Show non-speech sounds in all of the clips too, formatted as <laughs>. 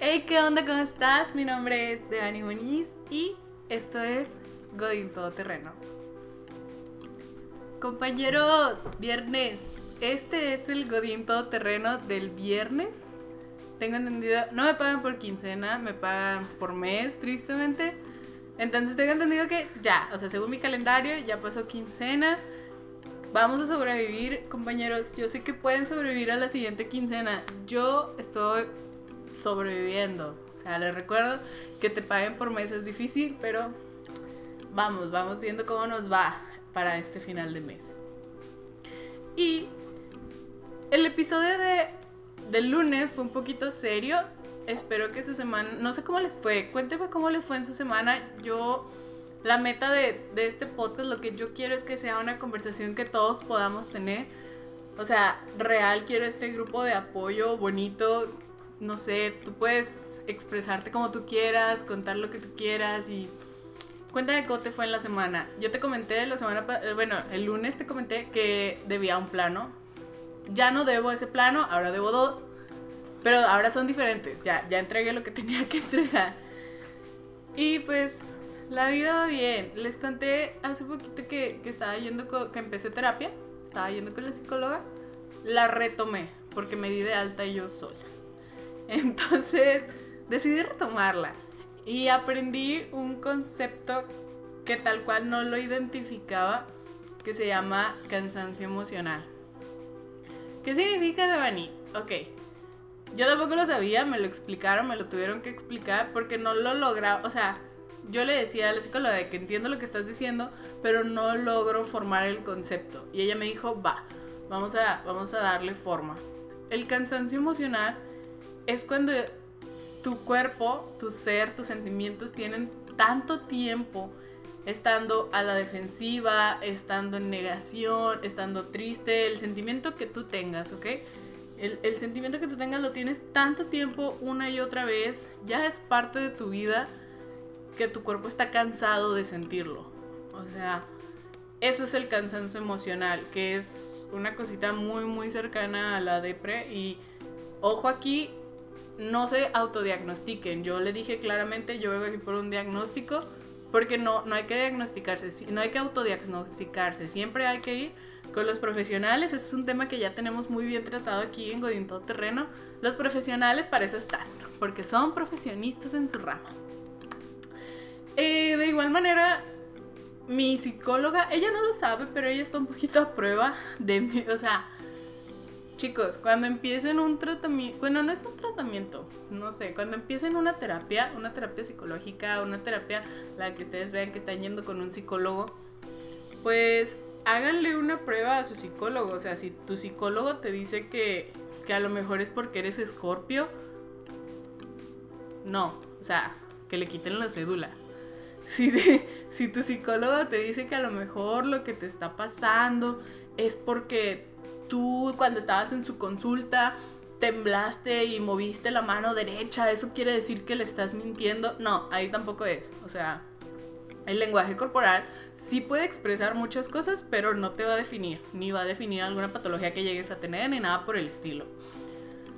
Hey, ¿qué onda? ¿Cómo estás? Mi nombre es Devani Muñiz y esto es Godín Todoterreno. Compañeros, viernes. Este es el Godín Todoterreno del viernes. Tengo entendido, no me pagan por quincena, me pagan por mes, tristemente. Entonces tengo entendido que ya, o sea, según mi calendario, ya pasó quincena. Vamos a sobrevivir, compañeros. Yo sé que pueden sobrevivir a la siguiente quincena. Yo estoy sobreviviendo. O sea, les recuerdo que te paguen por mes es difícil, pero vamos, vamos viendo cómo nos va para este final de mes. Y el episodio de, del lunes fue un poquito serio. Espero que su semana, no sé cómo les fue, cuéntenme cómo les fue en su semana. Yo, la meta de, de este podcast, lo que yo quiero es que sea una conversación que todos podamos tener. O sea, real, quiero este grupo de apoyo bonito, no sé, tú puedes expresarte como tú quieras, contar lo que tú quieras y cuéntame cómo te fue en la semana. Yo te comenté la semana, eh, bueno, el lunes te comenté que debía un plano. Ya no debo ese plano, ahora debo dos, pero ahora son diferentes. Ya, ya entregué lo que <laughs> tenía que entregar. Y pues la vida va bien. Les conté hace poquito que, que estaba yendo, que empecé terapia, estaba yendo con la psicóloga. La retomé porque me di de alta yo sola. <laughs> Entonces decidí retomarla y aprendí un concepto que tal cual no lo identificaba, que se llama cansancio emocional. ¿Qué significa, Devani? Ok, yo tampoco lo sabía, me lo explicaron, me lo tuvieron que explicar porque no lo lograba, o sea, yo le decía a la psicóloga que entiendo lo que estás diciendo, pero no logro formar el concepto. Y ella me dijo, va, vamos a, vamos a darle forma. El cansancio emocional es cuando tu cuerpo, tu ser, tus sentimientos tienen tanto tiempo estando a la defensiva, estando en negación, estando triste, el sentimiento que tú tengas, ¿ok? El, el, sentimiento que tú tengas lo tienes tanto tiempo una y otra vez, ya es parte de tu vida que tu cuerpo está cansado de sentirlo. O sea, eso es el cansancio emocional, que es una cosita muy, muy cercana a la depre. Y ojo aquí, no se autodiagnostiquen. Yo le dije claramente, yo vengo aquí por un diagnóstico, porque no, no hay que diagnosticarse, no hay que autodiagnosticarse, siempre hay que ir con los profesionales. Eso es un tema que ya tenemos muy bien tratado aquí en Godín Todo Terreno. Los profesionales para eso están, porque son profesionistas en su rama. Eh, de igual manera, mi psicóloga, ella no lo sabe, pero ella está un poquito a prueba de mí, o sea, Chicos, cuando empiecen un tratamiento, bueno, no es un tratamiento, no sé, cuando empiecen una terapia, una terapia psicológica, una terapia, la que ustedes vean que están yendo con un psicólogo, pues háganle una prueba a su psicólogo. O sea, si tu psicólogo te dice que, que a lo mejor es porque eres escorpio, no, o sea, que le quiten la cédula. <laughs> Si, si tu psicólogo te dice que a lo mejor lo que te está pasando es porque tú cuando estabas en su consulta temblaste y moviste la mano derecha, eso quiere decir que le estás mintiendo. No, ahí tampoco es. O sea, el lenguaje corporal sí puede expresar muchas cosas, pero no te va a definir, ni va a definir alguna patología que llegues a tener, ni nada por el estilo.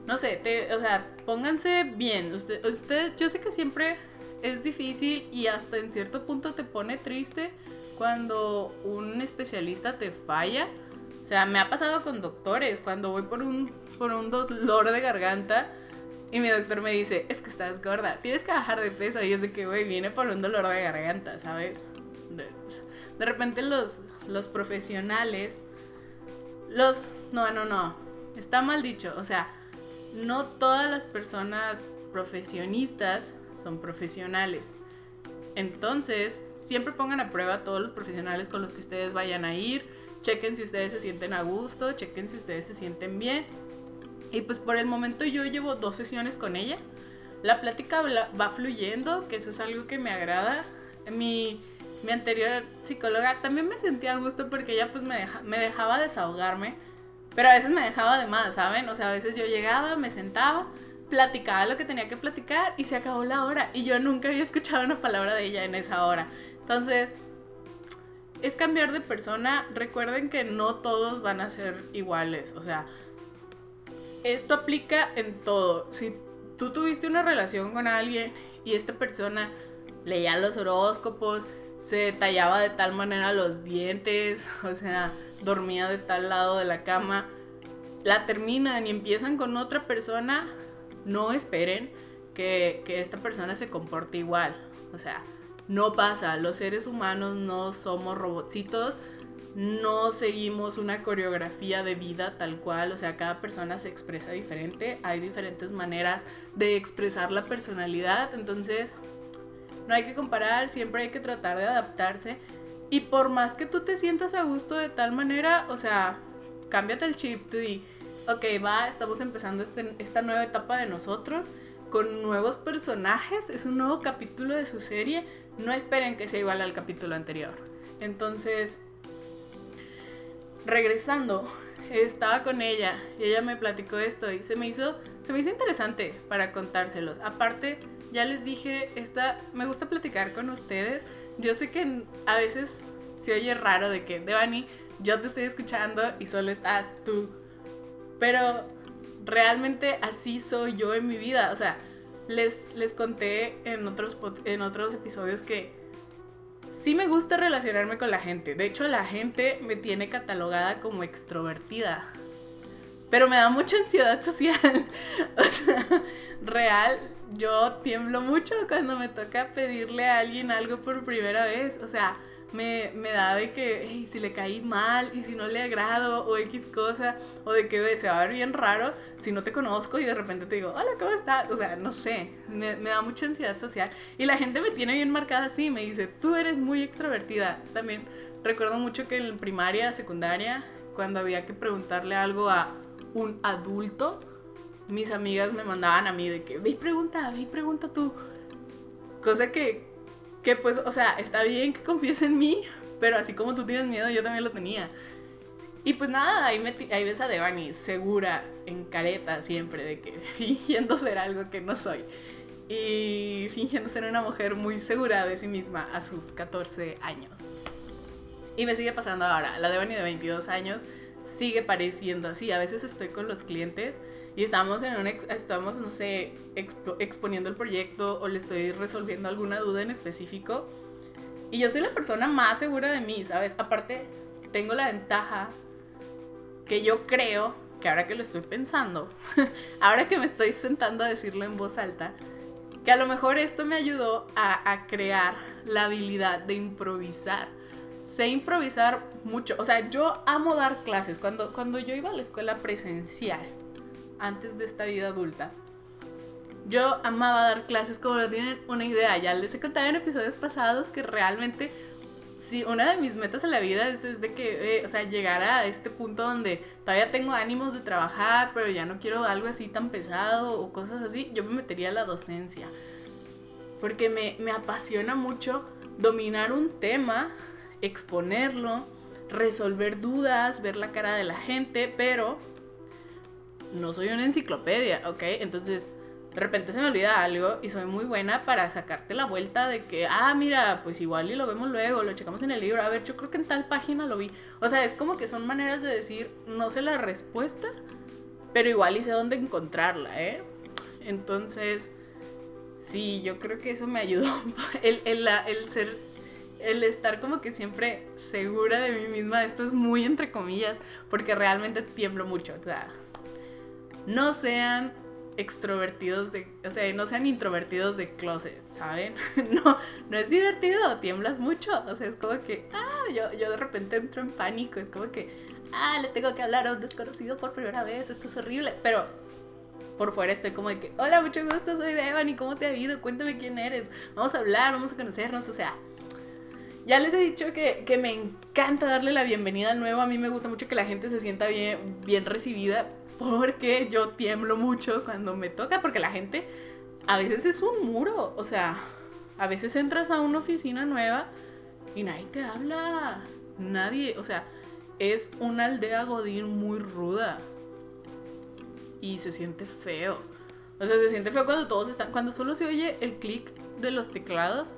No sé, o sea, pónganse bien. Usted, usted, yo sé que siempre es difícil y hasta en cierto punto te pone triste cuando un especialista te falla sea, me ha pasado con doctores, cuando voy por un, por un dolor de garganta y mi doctor me dice, es que estás gorda, tienes que bajar de peso. Y es de que, güey, viene por un dolor de garganta, ¿sabes? De repente los, los profesionales, los... No, no, no, está mal dicho. O sea, no todas las personas profesionistas son profesionales. Entonces, siempre pongan a prueba a todos los profesionales con los que ustedes vayan a ir chequen si ustedes se sienten a gusto, chequen si ustedes se sienten bien. Y pues por el momento yo llevo dos sesiones con ella. La plática va fluyendo, que eso es algo que me agrada. Mi, mi anterior psicóloga también me sentía a gusto porque ella pues me, me dejaba desahogarme, pero a veces me dejaba de más, ¿saben? O sea, a veces yo llegaba, me sentaba, platicaba lo que tenía que platicar y se acabó la hora. Y yo nunca había escuchado una palabra de ella en esa hora. Entonces, es cambiar de persona. Recuerden que no todos van a ser iguales. O sea, esto aplica en todo. Si tú tuviste una relación con alguien y esta persona leía los horóscopos, se tallaba de tal manera los dientes, <laughs> o sea, dormía de tal lado de la cama, la terminan y empiezan con otra persona, no esperen que, que esta persona se comporte igual. O sea, no pasa, los seres humanos no somos robotcitos, no seguimos una coreografía de vida tal cual, o sea, cada persona se expresa diferente, hay diferentes maneras de expresar la personalidad, entonces no hay que comparar, siempre hay que tratar de adaptarse y por más que tú te sientas a gusto de tal manera, o sea, cámbiate el chip, tú di, ok, va, estamos empezando este, esta nueva etapa de nosotros con nuevos personajes, es un nuevo capítulo de su serie, no esperen que sea igual al capítulo anterior. Entonces, regresando, estaba con ella y ella me platicó esto y se me hizo, se me hizo interesante para contárselos. Aparte, ya les dije, esta, me gusta platicar con ustedes. Yo sé que a veces se oye raro de que, Devani, yo te estoy escuchando y solo estás tú. Pero realmente así soy yo en mi vida. O sea, les, les conté en otros, en otros episodios que sí me gusta relacionarme con la gente. De hecho, la gente me tiene catalogada como extrovertida. Pero me da mucha ansiedad <laughs> social. o sea, real, yo tiemblo mucho cuando me toca pedirle a alguien algo por primera vez. O sea, me, da de que si le caí mal y si no le agrado o X cosa, o de que se va a ver bien raro si no te conozco y de repente te digo, hola, ¿cómo estás? O sea, no sé, me, da mucha ansiedad social y la gente me tiene bien marcada así, me dice, tú eres muy extrovertida. También recuerdo mucho que en primaria, secundaria, cuando había que preguntarle algo a un adulto, mis amigas me mandaban a mí de que, ve y pregunta, ve y pregunta tú. Cosa que, que pues, o sea, está bien que confíes en mí, pero así como tú tienes miedo, yo también lo tenía. Y pues nada, ahí, ahí ves a Devani segura, en careta siempre, de que <laughs> fingiendo ser algo que no soy. Y fingiendo ser una mujer muy segura de sí misma a sus 14 años. Y me sigue pasando ahora, la Devani de 22 años sigue pareciendo así. A veces estoy con los clientes y estamos en un, estamos, no sé, exponiendo el proyecto o le estoy resolviendo alguna duda en específico. Y yo soy la persona más segura de mí, ¿sabes? Aparte, tengo la ventaja que yo creo que ahora que lo estoy pensando, <laughs> ahora que me estoy sentando a decirlo en voz alta, que a lo mejor esto me ayudó a, a crear la habilidad de improvisar. Sé improvisar mucho, o sea, yo amo dar clases. Cuando, cuando yo iba a la escuela presencial, antes de esta vida adulta, yo amaba dar clases como no tienen una idea. Ya les he contado en episodios pasados que realmente, sí, una de mis metas en la vida es desde que, eh, o sea, llegar a este punto donde todavía tengo ánimos de trabajar, pero ya no quiero algo así tan pesado o cosas así, yo me metería a la docencia. Porque me, me apasiona mucho dominar un tema, exponerlo, resolver dudas, ver la cara de la gente, pero no soy una enciclopedia, ¿ok? Entonces, de repente se me olvida algo y soy muy buena para sacarte la vuelta de que, ah, mira, pues igual y lo vemos luego, lo checamos en el libro, a ver, yo creo que en tal página lo vi. O sea, es como que son maneras de decir, no sé la respuesta, pero igual y sé dónde encontrarla, ¿eh? Entonces, sí, yo creo que eso me ayudó. <laughs> El, el, ser, el estar como que siempre segura de mí misma, esto es muy entre comillas, porque realmente tiemblo mucho, o sea no sean extrovertidos de, o sea, no sean introvertidos de closet, ¿saben? <laughs> No, no es divertido, tiemblas mucho, o sea, es como que, ah, yo, yo de repente entro en pánico, es como que, ah, le tengo que hablar a un desconocido por primera vez, esto es horrible, pero por fuera estoy como de que, hola, mucho gusto, soy Devani, ¿cómo te ha ido? Cuéntame quién eres, vamos a hablar, vamos a conocernos, o sea, ya les he dicho que, que me encanta darle la bienvenida al nuevo, a mí me gusta mucho que la gente se sienta bien, bien recibida, porque yo tiemblo mucho cuando me toca, porque la gente a veces es un muro, o sea, a veces entras a una oficina nueva y nadie te habla, nadie, o sea, es una aldea godín muy ruda y se siente feo. O sea, se siente feo cuando todos están, cuando solo se oye el clic de los teclados,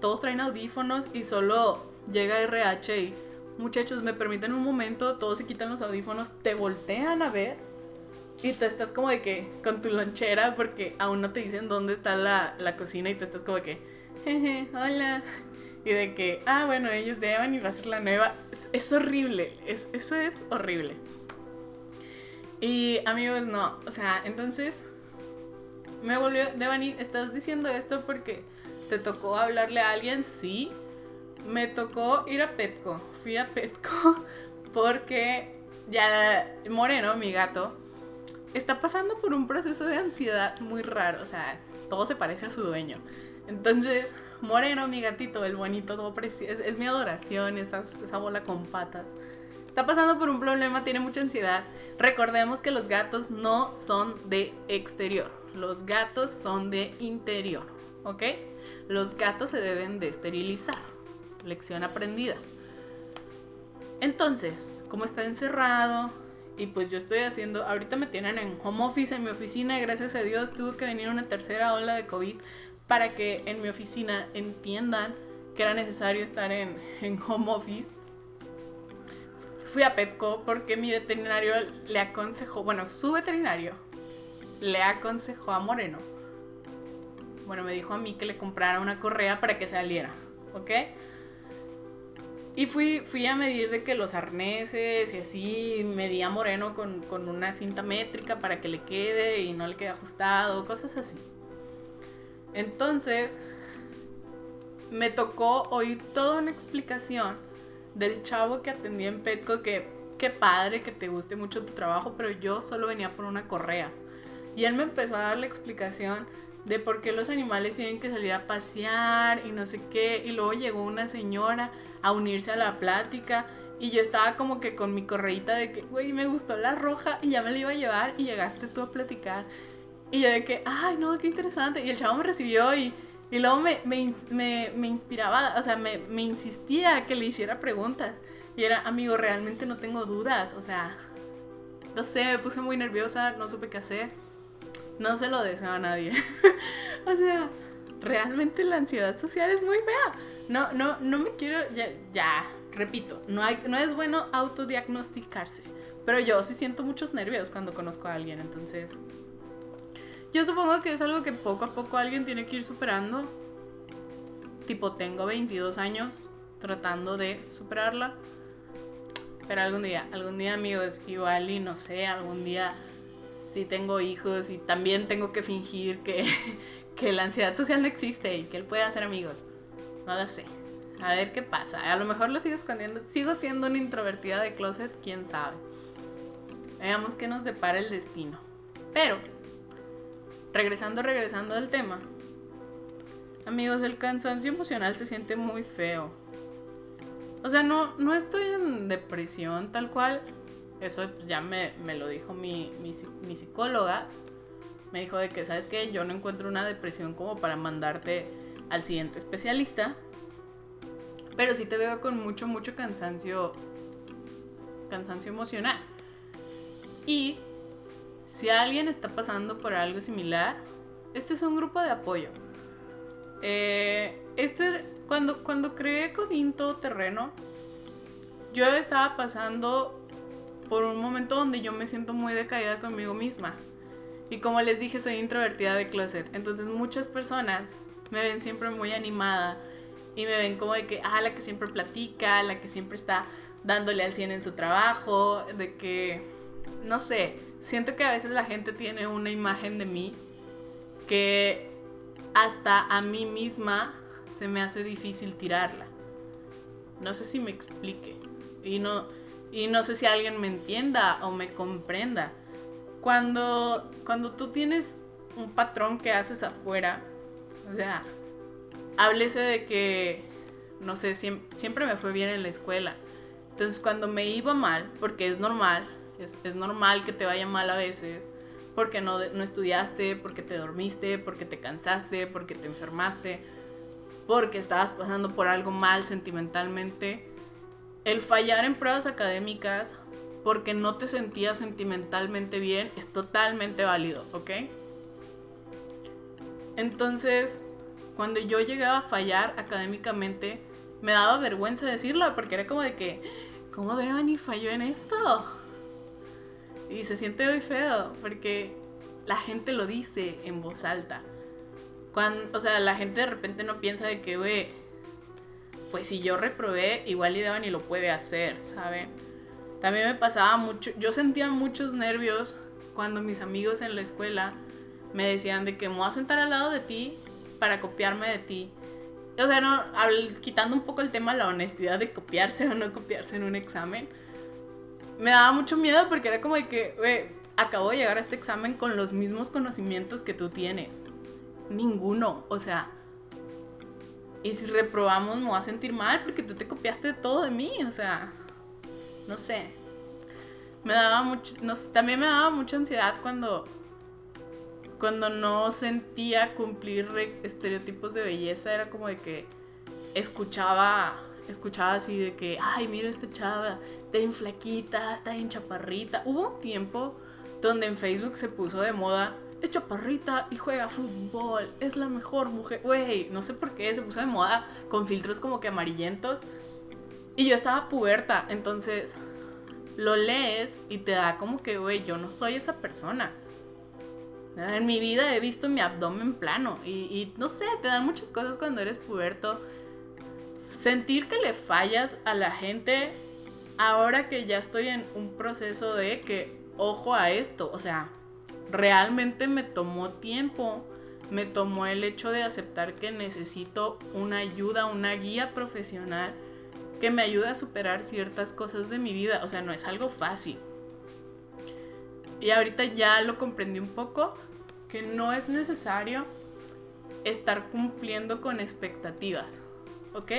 todos traen audífonos y solo llega RH y muchachos, me permiten un momento, todos se quitan los audífonos, te voltean a ver Y tú estás como de que con tu lonchera porque aún no te dicen dónde está la, la cocina y tú estás como que, jeje, hola. Y de que, ah, bueno, ellos deben y va a ser la nueva. Es, horrible, es, eso es horrible. Y amigos, no, o sea, entonces me volvió, Devani, ¿estás diciendo esto porque te tocó hablarle a alguien? Sí, me tocó ir a Petco. Fui a Petco <laughs> porque ya Moreno, mi gato, está pasando por un proceso de ansiedad muy raro. O sea, todo se parece a su dueño. Entonces, Moreno, mi gatito, el bonito, todo precioso, es, mi adoración, esa bola con patas. Está pasando por un problema, tiene mucha ansiedad. Recordemos que los gatos no son de exterior, los gatos son de interior, ¿ok? Los gatos se deben de esterilizar. Lección aprendida. Entonces, como está encerrado, y pues yo estoy haciendo, ahorita me tienen en home office en mi oficina y gracias a Dios tuvo que venir una tercera ola de COVID para que en mi oficina entiendan que era necesario estar en, home office. Fui a Petco porque mi veterinario le aconsejó, bueno, su veterinario le aconsejó a Moreno. Bueno, me dijo a mí que le comprara una correa para que saliera, ¿ok? Y fui, fui a medir de que los arneses y así, medía Moreno con, con una cinta métrica para que le quede y no le quede ajustado, cosas así. Entonces, me tocó oír toda una explicación del chavo que atendía en Petco que qué padre que te guste mucho tu trabajo, pero yo solo venía por una correa. Y él me empezó a dar la explicación de por qué los animales tienen que salir a pasear y no sé qué. Y luego llegó una señora a unirse a la plática y yo estaba como que con mi correita de que, güey, me gustó la roja y ya me la iba a llevar y llegaste tú a platicar. Y yo de que, ay, no, qué interesante. Y el chavo me recibió y, y luego me, me, me, inspiraba, o sea, me, me insistía que le hiciera preguntas. Y era, amigo, realmente no tengo dudas. O sea, no sé, me puse muy nerviosa, no supe qué hacer. No se lo deseo a nadie. <laughs> o sea, realmente la ansiedad social es muy fea. No, no, no me quiero, ya, ya repito, no, es bueno autodiagnosticarse. Pero yo sí siento muchos nervios cuando conozco a alguien, entonces yo supongo que es algo que poco a poco alguien tiene que ir superando. Tipo, tengo 22 años tratando de superarla. Pero algún día, algún día, amigos, igual y no sé, algún día si tengo hijos y también tengo que fingir que, <laughs> que la ansiedad social no existe y que él puede hacer amigos. No sé. A ver qué pasa. A lo mejor lo sigo escondiendo. Sigo siendo una introvertida de closet, quién sabe. Veamos qué nos depara el destino. Pero regresando, regresando al tema. Amigos, el cansancio emocional se siente muy feo. O sea, no, no estoy en depresión tal cual. Eso ya me, lo dijo mi, mi, psicóloga. Me dijo de que, ¿sabes qué? Yo no encuentro una depresión como para mandarte al siguiente especialista. Pero sí te veo con mucho, mucho cansancio. Cansancio emocional. Y si alguien está pasando por algo similar, este es un grupo de apoyo. Eh, este, cuando, cuando creé Codinto Terreno, yo estaba pasando por un momento donde yo me siento muy decaída conmigo misma. Y como les dije, soy introvertida de closet. Entonces muchas personas me ven siempre muy animada y me ven como de que, ah, la que siempre platica, la que siempre está dándole al 100 en su trabajo, de que, no sé, siento que a veces la gente tiene una imagen de mí que hasta a mí misma se me hace difícil tirarla. No sé si me explique. Y no, y no sé si alguien me entienda o me comprenda. Cuando, cuando tú tienes un patrón que haces afuera, o sea, háblese de que, no sé, siempre me fue bien en la escuela. Entonces cuando me iba mal, porque es normal, es, normal que te vaya mal a veces porque no, no estudiaste, porque te dormiste, porque te cansaste, porque te enfermaste, porque estabas pasando por algo mal sentimentalmente. El fallar en pruebas académicas porque no te sentías sentimentalmente bien es totalmente válido, ¿ok? Entonces, cuando yo llegaba a fallar académicamente, me daba vergüenza decirlo porque era como de que, ¿cómo Devani falló en esto? Y se siente muy feo porque la gente lo dice en voz alta. Cuando, o sea, la gente de repente no piensa de que, güey, pues si yo reprobé, igual Ida ni lo puede hacer, ¿saben? También me pasaba mucho, yo sentía muchos nervios cuando mis amigos en la escuela me decían de que me voy a sentar al lado de ti para copiarme de ti. O sea, no, quitando un poco el tema de la honestidad de copiarse <laughs> o no copiarse en un examen, me daba mucho miedo porque era como de que, güey, acabo de llegar a este examen con los mismos conocimientos que tú tienes. Ninguno, o sea. Y si reprobamos me voy a sentir mal porque tú te copiaste de todo de mí, o sea. No sé. Me daba mucho, no, también me daba mucha ansiedad cuando cuando no sentía cumplir estereotipos de belleza, era como de que escuchaba, escuchaba así de que, ay, mira esta chava, está bien flaquita, está bien chaparrita. Hubo un tiempo donde en Facebook se puso de moda, es chaparrita y juega fútbol, es la mejor mujer. Güey, no sé por qué se puso de moda con filtros como que amarillentos. Y yo estaba puberta, entonces lo lees y te da como que, güey, yo no soy esa persona. En mi vida he visto mi abdomen plano y, no sé, te dan muchas cosas cuando eres puberto. Sentir que le fallas a la gente ahora que ya estoy en un proceso de que, ojo a esto, o sea, realmente me tomó tiempo, me tomó el hecho de aceptar que necesito una ayuda, una guía profesional que me ayude a superar ciertas cosas de mi vida. O sea, no es algo fácil. Y ahorita ya lo comprendí un poco, que no es necesario estar cumpliendo con expectativas, ¿ok?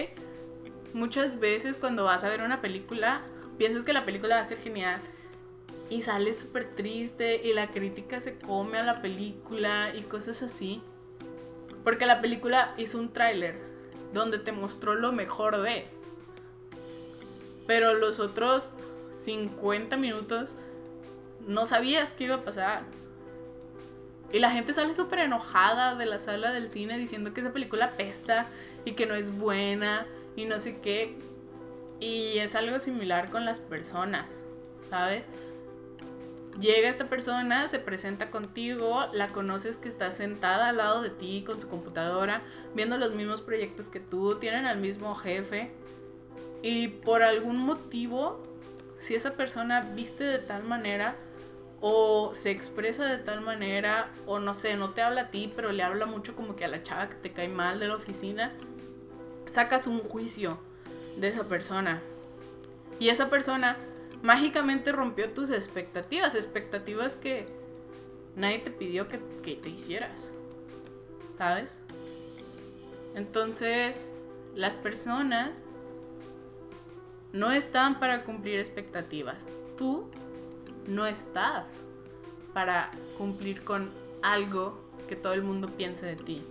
Muchas veces cuando vas a ver una película, piensas que la película va a ser genial y sales súper triste y la crítica se come a la película y cosas así. Porque la película hizo un tráiler donde te mostró lo mejor de. Pero los otros 50 minutos no sabías qué iba a pasar. Y la gente sale súper enojada de la sala del cine diciendo que esa película pesta y que no es buena y no sé qué. Y es algo similar con las personas, ¿sabes? Llega esta persona, se presenta contigo, la conoces que está sentada al lado de ti con su computadora, viendo los mismos proyectos que tú, tienen al mismo jefe. Y por algún motivo, si esa persona viste de tal manera, o se expresa de tal manera, o no sé, no te habla a ti, pero le habla mucho como que a la chava que te cae mal de la oficina, sacas un juicio de esa persona. Y esa persona mágicamente rompió tus expectativas, expectativas que nadie te pidió que, que te hicieras. ¿Sabes? Entonces, las personas no están para cumplir expectativas. Tú no estás para cumplir con algo que todo el mundo piense de ti.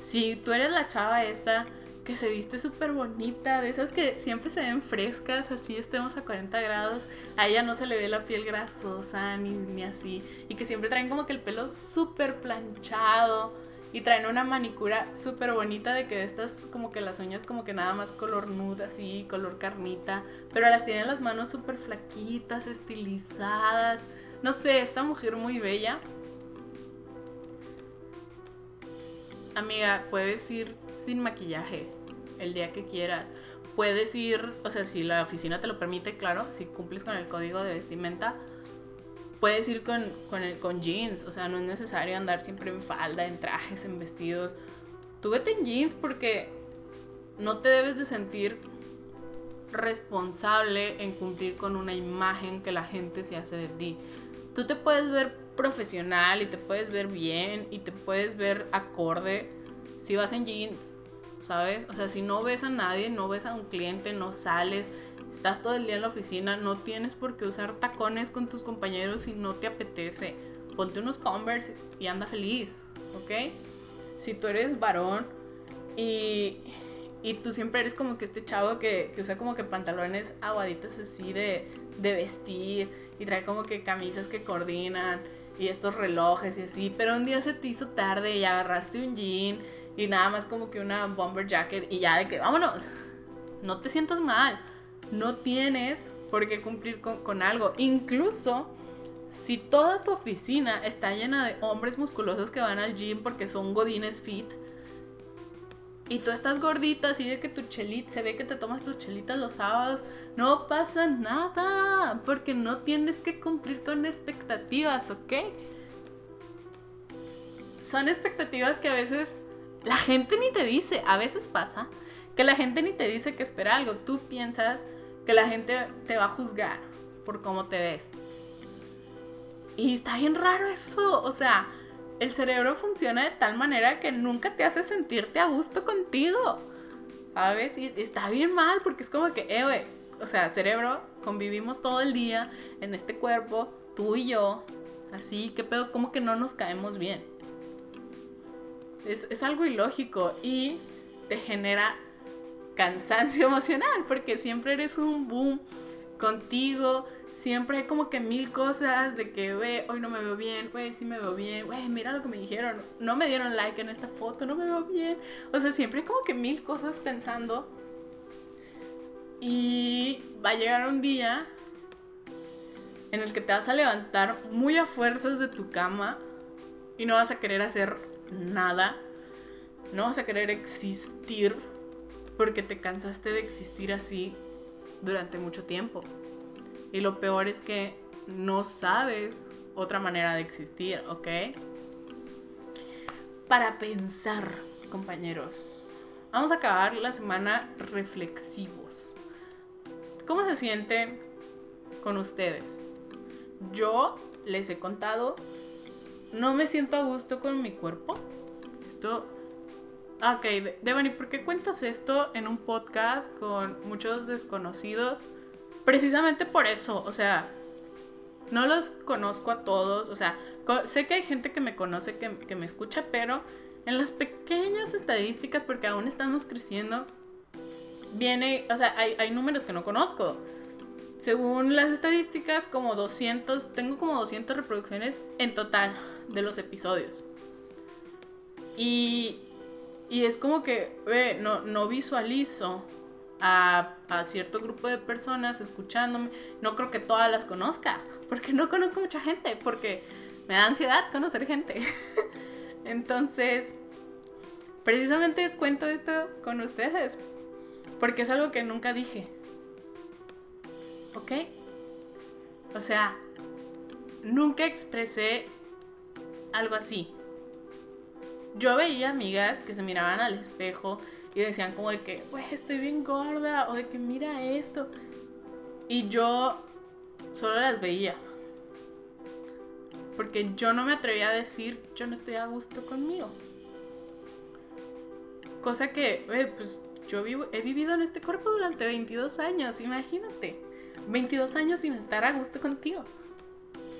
Si tú eres la chava esta que se viste súper bonita, de esas que siempre se ven frescas, así estemos a 40 grados, a ella no se le ve la piel grasosa ni, ni así, y que siempre traen como que el pelo súper planchado, y traen una manicura súper bonita de que estas como que las uñas como que nada más color nude así, color carnita. Pero las tienen las manos súper flaquitas, estilizadas. No sé, esta mujer muy bella. Amiga, puedes ir sin maquillaje el día que quieras. Puedes ir, o sea, si la oficina te lo permite, claro, si cumples con el código de vestimenta puedes ir con, con, jeans, o sea, no es necesario andar siempre en falda, en trajes, en vestidos. Tú vete en jeans porque no te debes de sentir responsable en cumplir con una imagen que la gente se hace de ti. Tú te puedes ver profesional y te puedes ver bien y te puedes ver acorde si vas en jeans, ¿sabes? O sea, si no ves a nadie, no ves a un cliente, no sales, Estás todo el día en la oficina, no tienes por qué usar tacones con tus compañeros si no te apetece. Ponte unos Converse y anda feliz, ¿ok? Si tú eres varón y, y tú siempre eres como que este chavo que, que usa como que pantalones aguaditos así de, de vestir y trae como que camisas que coordinan y estos relojes y así, pero un día se te hizo tarde y agarraste un jean y nada más como que una bomber jacket y ya de que vámonos, no te sientas mal no tienes por qué cumplir con, algo. Incluso si toda tu oficina está llena de hombres musculosos que van al gym porque son godines fit, y tú estás gordita, así de que tu chelita, se ve que te tomas tus chelitas los sábados, no pasa nada, porque no tienes que cumplir con expectativas, ¿ok? Son expectativas que a veces la gente ni te dice, a veces pasa, que la gente ni te dice que espera algo, tú piensas que la gente te va a juzgar por cómo te ves. Y está bien raro eso, o sea, el cerebro funciona de tal manera que nunca te hace sentirte a gusto contigo. ¿Sabes? Y está bien mal porque es como que, eh, güey, o sea, cerebro, convivimos todo el día en este cuerpo, tú y yo, así, ¿qué pedo? Como que no nos caemos bien. Es, es algo ilógico y te genera cansancio <laughs> emocional porque siempre eres un boom contigo, siempre hay como que mil cosas de que, güey, hoy no me veo bien, güey, sí me veo bien, güey, mira lo que me dijeron, no me dieron like en esta foto, no me veo bien. O sea, siempre hay como que mil cosas pensando. Y va a llegar un día en el que te vas a levantar muy a fuerzas de tu cama y no vas a querer hacer nada. No vas a querer existir porque te cansaste de existir así durante mucho tiempo. Y lo peor es que no sabes otra manera de existir, ¿ok? Para pensar, compañeros. Vamos a acabar la semana reflexivos. ¿Cómo se sienten con ustedes? Yo les he contado, no me siento a gusto con mi cuerpo. Esto... Ok, Devani, ¿por qué cuentas esto en un podcast con muchos desconocidos? precisamente por eso, o sea, no los conozco a todos, o sea, sé que hay gente que me conoce, que, me escucha, pero en las pequeñas estadísticas, porque aún estamos creciendo, viene, o sea, hay, hay números que no conozco. Según las estadísticas, como 200, tengo como 200 reproducciones en total de los episodios. Y, y es como que, no, no visualizo a, cierto grupo de personas escuchándome. No creo que todas las conozca, <laughs> porque no conozco mucha gente, porque me da ansiedad conocer gente. <laughs> Entonces, precisamente cuento esto con ustedes, porque es algo que nunca dije. ¿Ok? O sea, nunca expresé algo así. Yo veía amigas que se miraban al espejo y decían como de que, güey, estoy bien gorda, o de que mira esto. Y yo solo las veía. Porque yo no me atrevía a decir, yo no estoy a gusto conmigo. Cosa que, pues yo vivo, he vivido en este cuerpo durante 22 años, imagínate. 22 años sin estar a gusto contigo.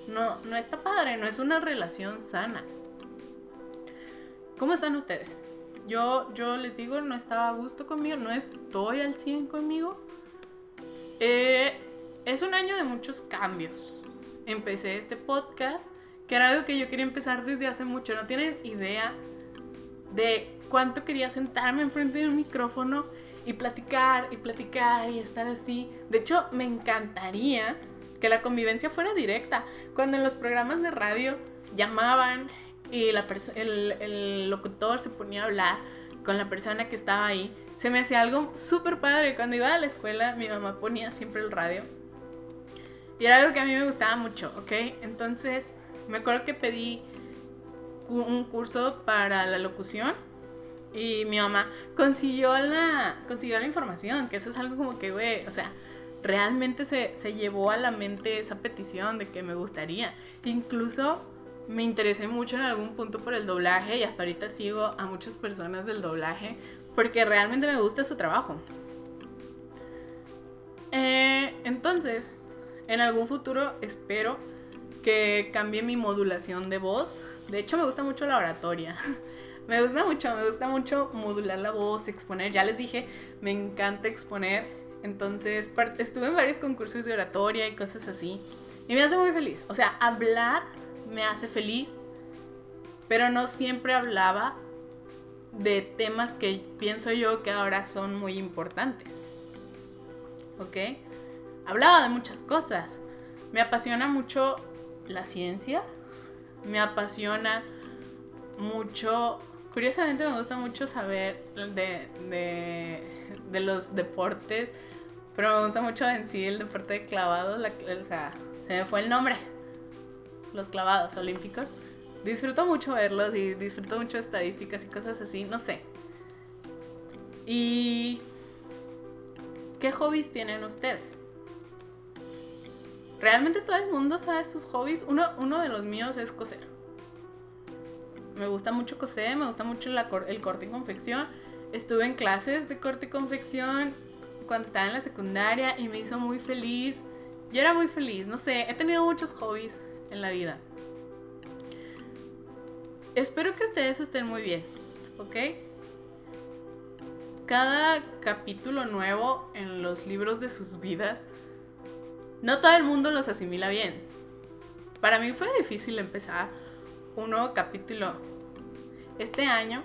No, no está padre, no es una relación sana. ¿Cómo están ustedes? Yo, yo les digo, no estaba a gusto conmigo, no estoy al 100 conmigo. Eh, es un año de muchos cambios. Empecé este podcast, que era algo que yo quería empezar desde hace mucho. No tienen idea de cuánto quería sentarme enfrente de un micrófono y platicar y platicar y estar así. De hecho, me encantaría que la convivencia fuera directa. Cuando en los programas de radio llamaban y la el, el locutor se ponía a hablar con la persona que estaba ahí. Se me hacía algo súper padre. Cuando iba a la escuela, mi mamá ponía siempre el radio. Y era algo que a mí me gustaba mucho, ¿ok? Entonces, me acuerdo que pedí un curso para la locución. Y mi mamá consiguió la, consiguió la información, que eso es algo como que, güey, o sea, realmente se, se llevó a la mente esa petición de que me gustaría. Incluso me interesé mucho en algún punto por el doblaje y hasta ahorita sigo a muchas personas del doblaje porque realmente me gusta su trabajo. Eh, entonces, en algún futuro espero que cambie mi modulación de voz. De hecho, me gusta mucho la oratoria. <laughs> me gusta mucho, me gusta mucho modular la voz, exponer. Ya les dije, me encanta exponer. Entonces, estuve en varios concursos de oratoria y cosas así. Y me hace muy feliz. O sea, hablar me hace feliz, pero no siempre hablaba de temas que pienso yo que ahora son muy importantes. ¿Ok? Hablaba de muchas cosas. Me apasiona mucho la ciencia. Me apasiona mucho. Curiosamente me gusta mucho saber de, de, los deportes. Pero me gusta mucho en el deporte de clavados. La, o sea, se me fue el nombre. Los clavados olímpicos. Disfruto mucho verlos y disfruto mucho estadísticas y cosas así. No sé. ¿Y qué hobbies tienen ustedes? Realmente todo el mundo sabe sus hobbies. Uno, uno de los míos es coser. Me gusta mucho coser, me gusta mucho el corte y confección. Estuve en clases de corte y confección cuando estaba en la secundaria y me hizo muy feliz. Yo era muy feliz, no sé, he tenido muchos hobbies en la vida. Espero que ustedes estén muy bien, ¿ok? Cada capítulo nuevo en los libros de sus vidas, no todo el mundo los asimila bien. Para mí fue difícil empezar un nuevo capítulo este año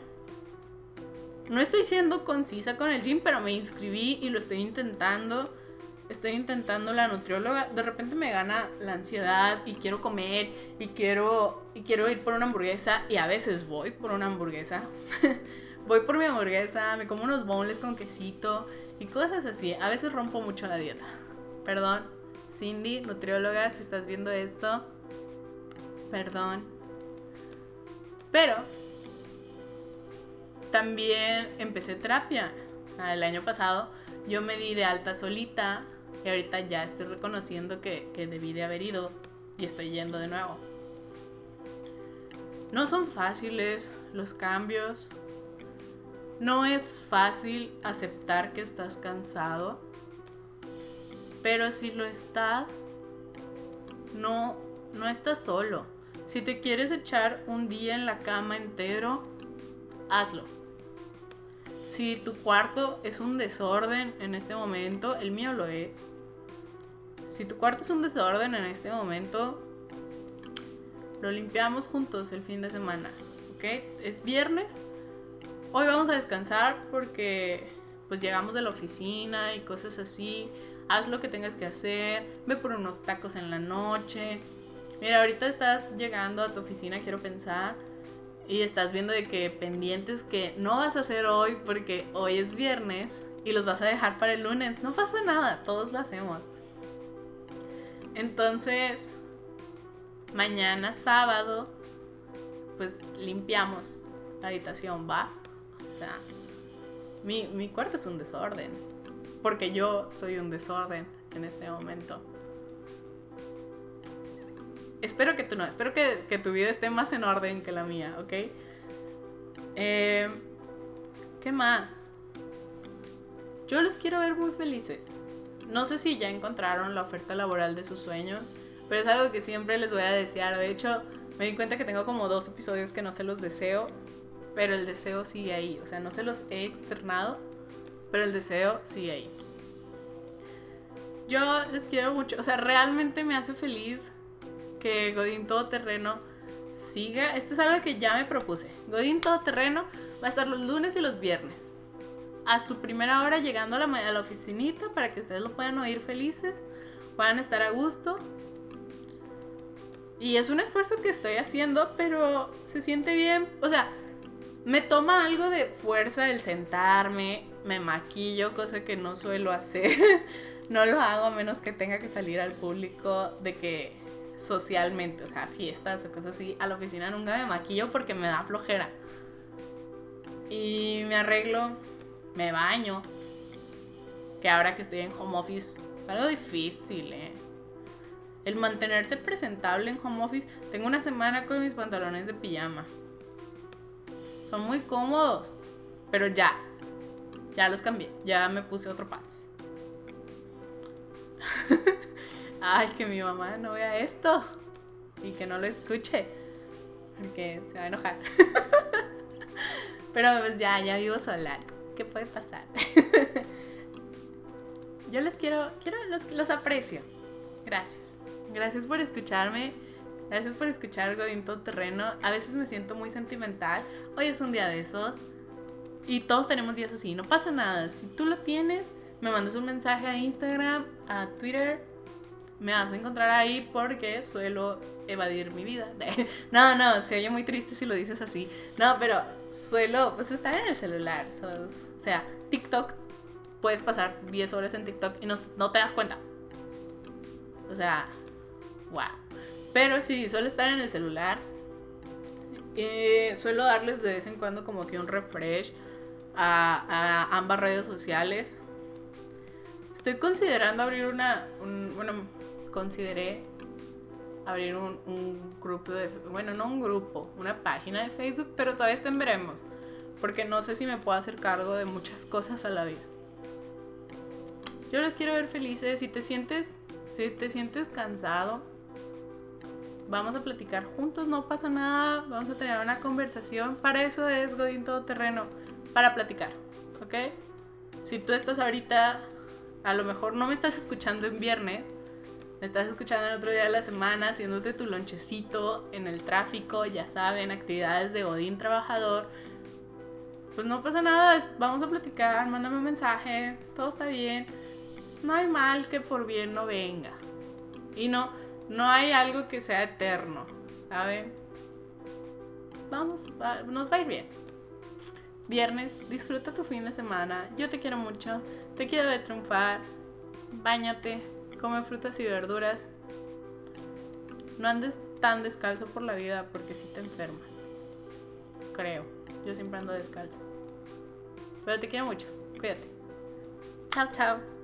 no estoy siendo concisa con el gym, pero me inscribí y lo estoy intentando. Estoy intentando la nutrióloga. De repente me gana la ansiedad y quiero comer y quiero, y quiero ir por una hamburguesa. Y a veces voy por una hamburguesa. <laughs> voy por mi hamburguesa, me como unos bonles con quesito y cosas así. A veces rompo mucho la dieta. Perdón, Cindy, nutrióloga, si estás viendo esto. Perdón. Pero también empecé terapia. El año pasado yo me di de alta solita y ahorita ya estoy reconociendo que, que debí de haber ido y estoy yendo de nuevo. No son fáciles los cambios. No es fácil aceptar que estás cansado. Pero si lo estás, no, no estás solo. Si te quieres echar un día en la cama entero, hazlo. Si tu cuarto es un desorden en este momento, el mío lo es. Si tu cuarto es un desorden en este momento, lo limpiamos juntos el fin de semana. ¿Ok? Es viernes. Hoy vamos a descansar porque pues llegamos de la oficina y cosas así. Haz lo que tengas que hacer. Ve por unos tacos en la noche. Mira, ahorita estás llegando a tu oficina, quiero pensar y estás viendo de que pendientes que no vas a hacer hoy porque hoy es viernes y los vas a dejar para el lunes, no pasa nada, todos lo hacemos. Entonces, mañana sábado, pues limpiamos la habitación, ¿va? O sea, mi, mi cuarto es un desorden, porque yo soy un desorden en este momento. Espero que tú no, espero que, tu vida esté más en orden que la mía, ¿ok? Eh, ¿Qué más? Yo los quiero ver muy felices. No sé si ya encontraron la oferta laboral de sus sueños, pero es algo que siempre les voy a desear. De hecho, me di cuenta que tengo como dos episodios que no se los deseo, pero el deseo sigue ahí. O sea, no se los he externado, pero el deseo sigue ahí. Yo les quiero mucho, o sea, realmente me hace feliz que Godín Todoterreno siga. Esto es algo que ya me propuse. Godín Todoterreno va a estar los lunes y los viernes. A su primera hora llegando a la, a la oficinita para que ustedes lo puedan oír felices, puedan estar a gusto. Y es un esfuerzo que estoy haciendo, pero se siente bien. O sea, me toma algo de fuerza el sentarme, me maquillo, cosa que no suelo hacer. <laughs> no lo hago a menos que tenga que salir al público de que socialmente, o sea, fiestas o cosas así, a la oficina nunca me maquillo porque me da flojera. Y me arreglo, me baño. Que ahora que estoy en home office es algo difícil, ¿eh? El mantenerse presentable en home office. Tengo una semana con mis pantalones de pijama. Son muy cómodos. Pero ya. Ya los cambié. Ya me puse otro pants. <laughs> ay, que mi mamá no vea esto y que no lo escuche, porque se va a enojar. <laughs> Pero pues ya, ya vivo sola. ¿Qué puede pasar? <laughs> Yo les quiero, quiero los, los aprecio. Gracias. Gracias por escucharme. Gracias por escuchar Godinto Terreno. A veces me siento muy sentimental. Hoy es un día de esos. Y todos tenemos días así. No pasa nada. Si tú lo tienes, me mandas un mensaje a Instagram, a Twitter me vas a encontrar ahí porque suelo evadir mi vida. <laughs> No, no, se oye muy triste si lo dices así. No, pero suelo pues estar en el celular. O sea, TikTok, puedes pasar 10 horas en TikTok y no, no te das cuenta. O sea, wow. Pero sí, suelo estar en el celular. Eh, suelo darles de vez en cuando como que un refresh a, ambas redes sociales. Estoy considerando abrir una, bueno, consideré abrir un, grupo de, bueno, no un grupo, una página de Facebook, pero todavía está en veremos, porque no sé si me puedo hacer cargo de muchas cosas a la vida. Yo les quiero ver felices, si te sientes, si te sientes cansado, vamos a platicar juntos, no pasa nada, vamos a tener una conversación, para eso es Godín Todoterreno, para platicar, ¿ok? Si tú estás ahorita, a lo mejor no me estás escuchando en viernes, me estás escuchando en otro día de la semana, haciéndote tu lonchecito en el tráfico, ya saben, actividades de Godín trabajador. Pues no pasa nada, vamos a platicar, mándame un mensaje, todo está bien. No hay mal que por bien no venga. Y no, no hay algo que sea eterno, ¿saben? Vamos, nos va a ir bien. Viernes, disfruta tu fin de semana. Yo te quiero mucho, te quiero ver triunfar. Báñate, come frutas y verduras. No andes tan descalzo por la vida porque si te enfermas. Creo. Yo siempre ando descalzo. Pero te quiero mucho. Cuídate. Chao, chao.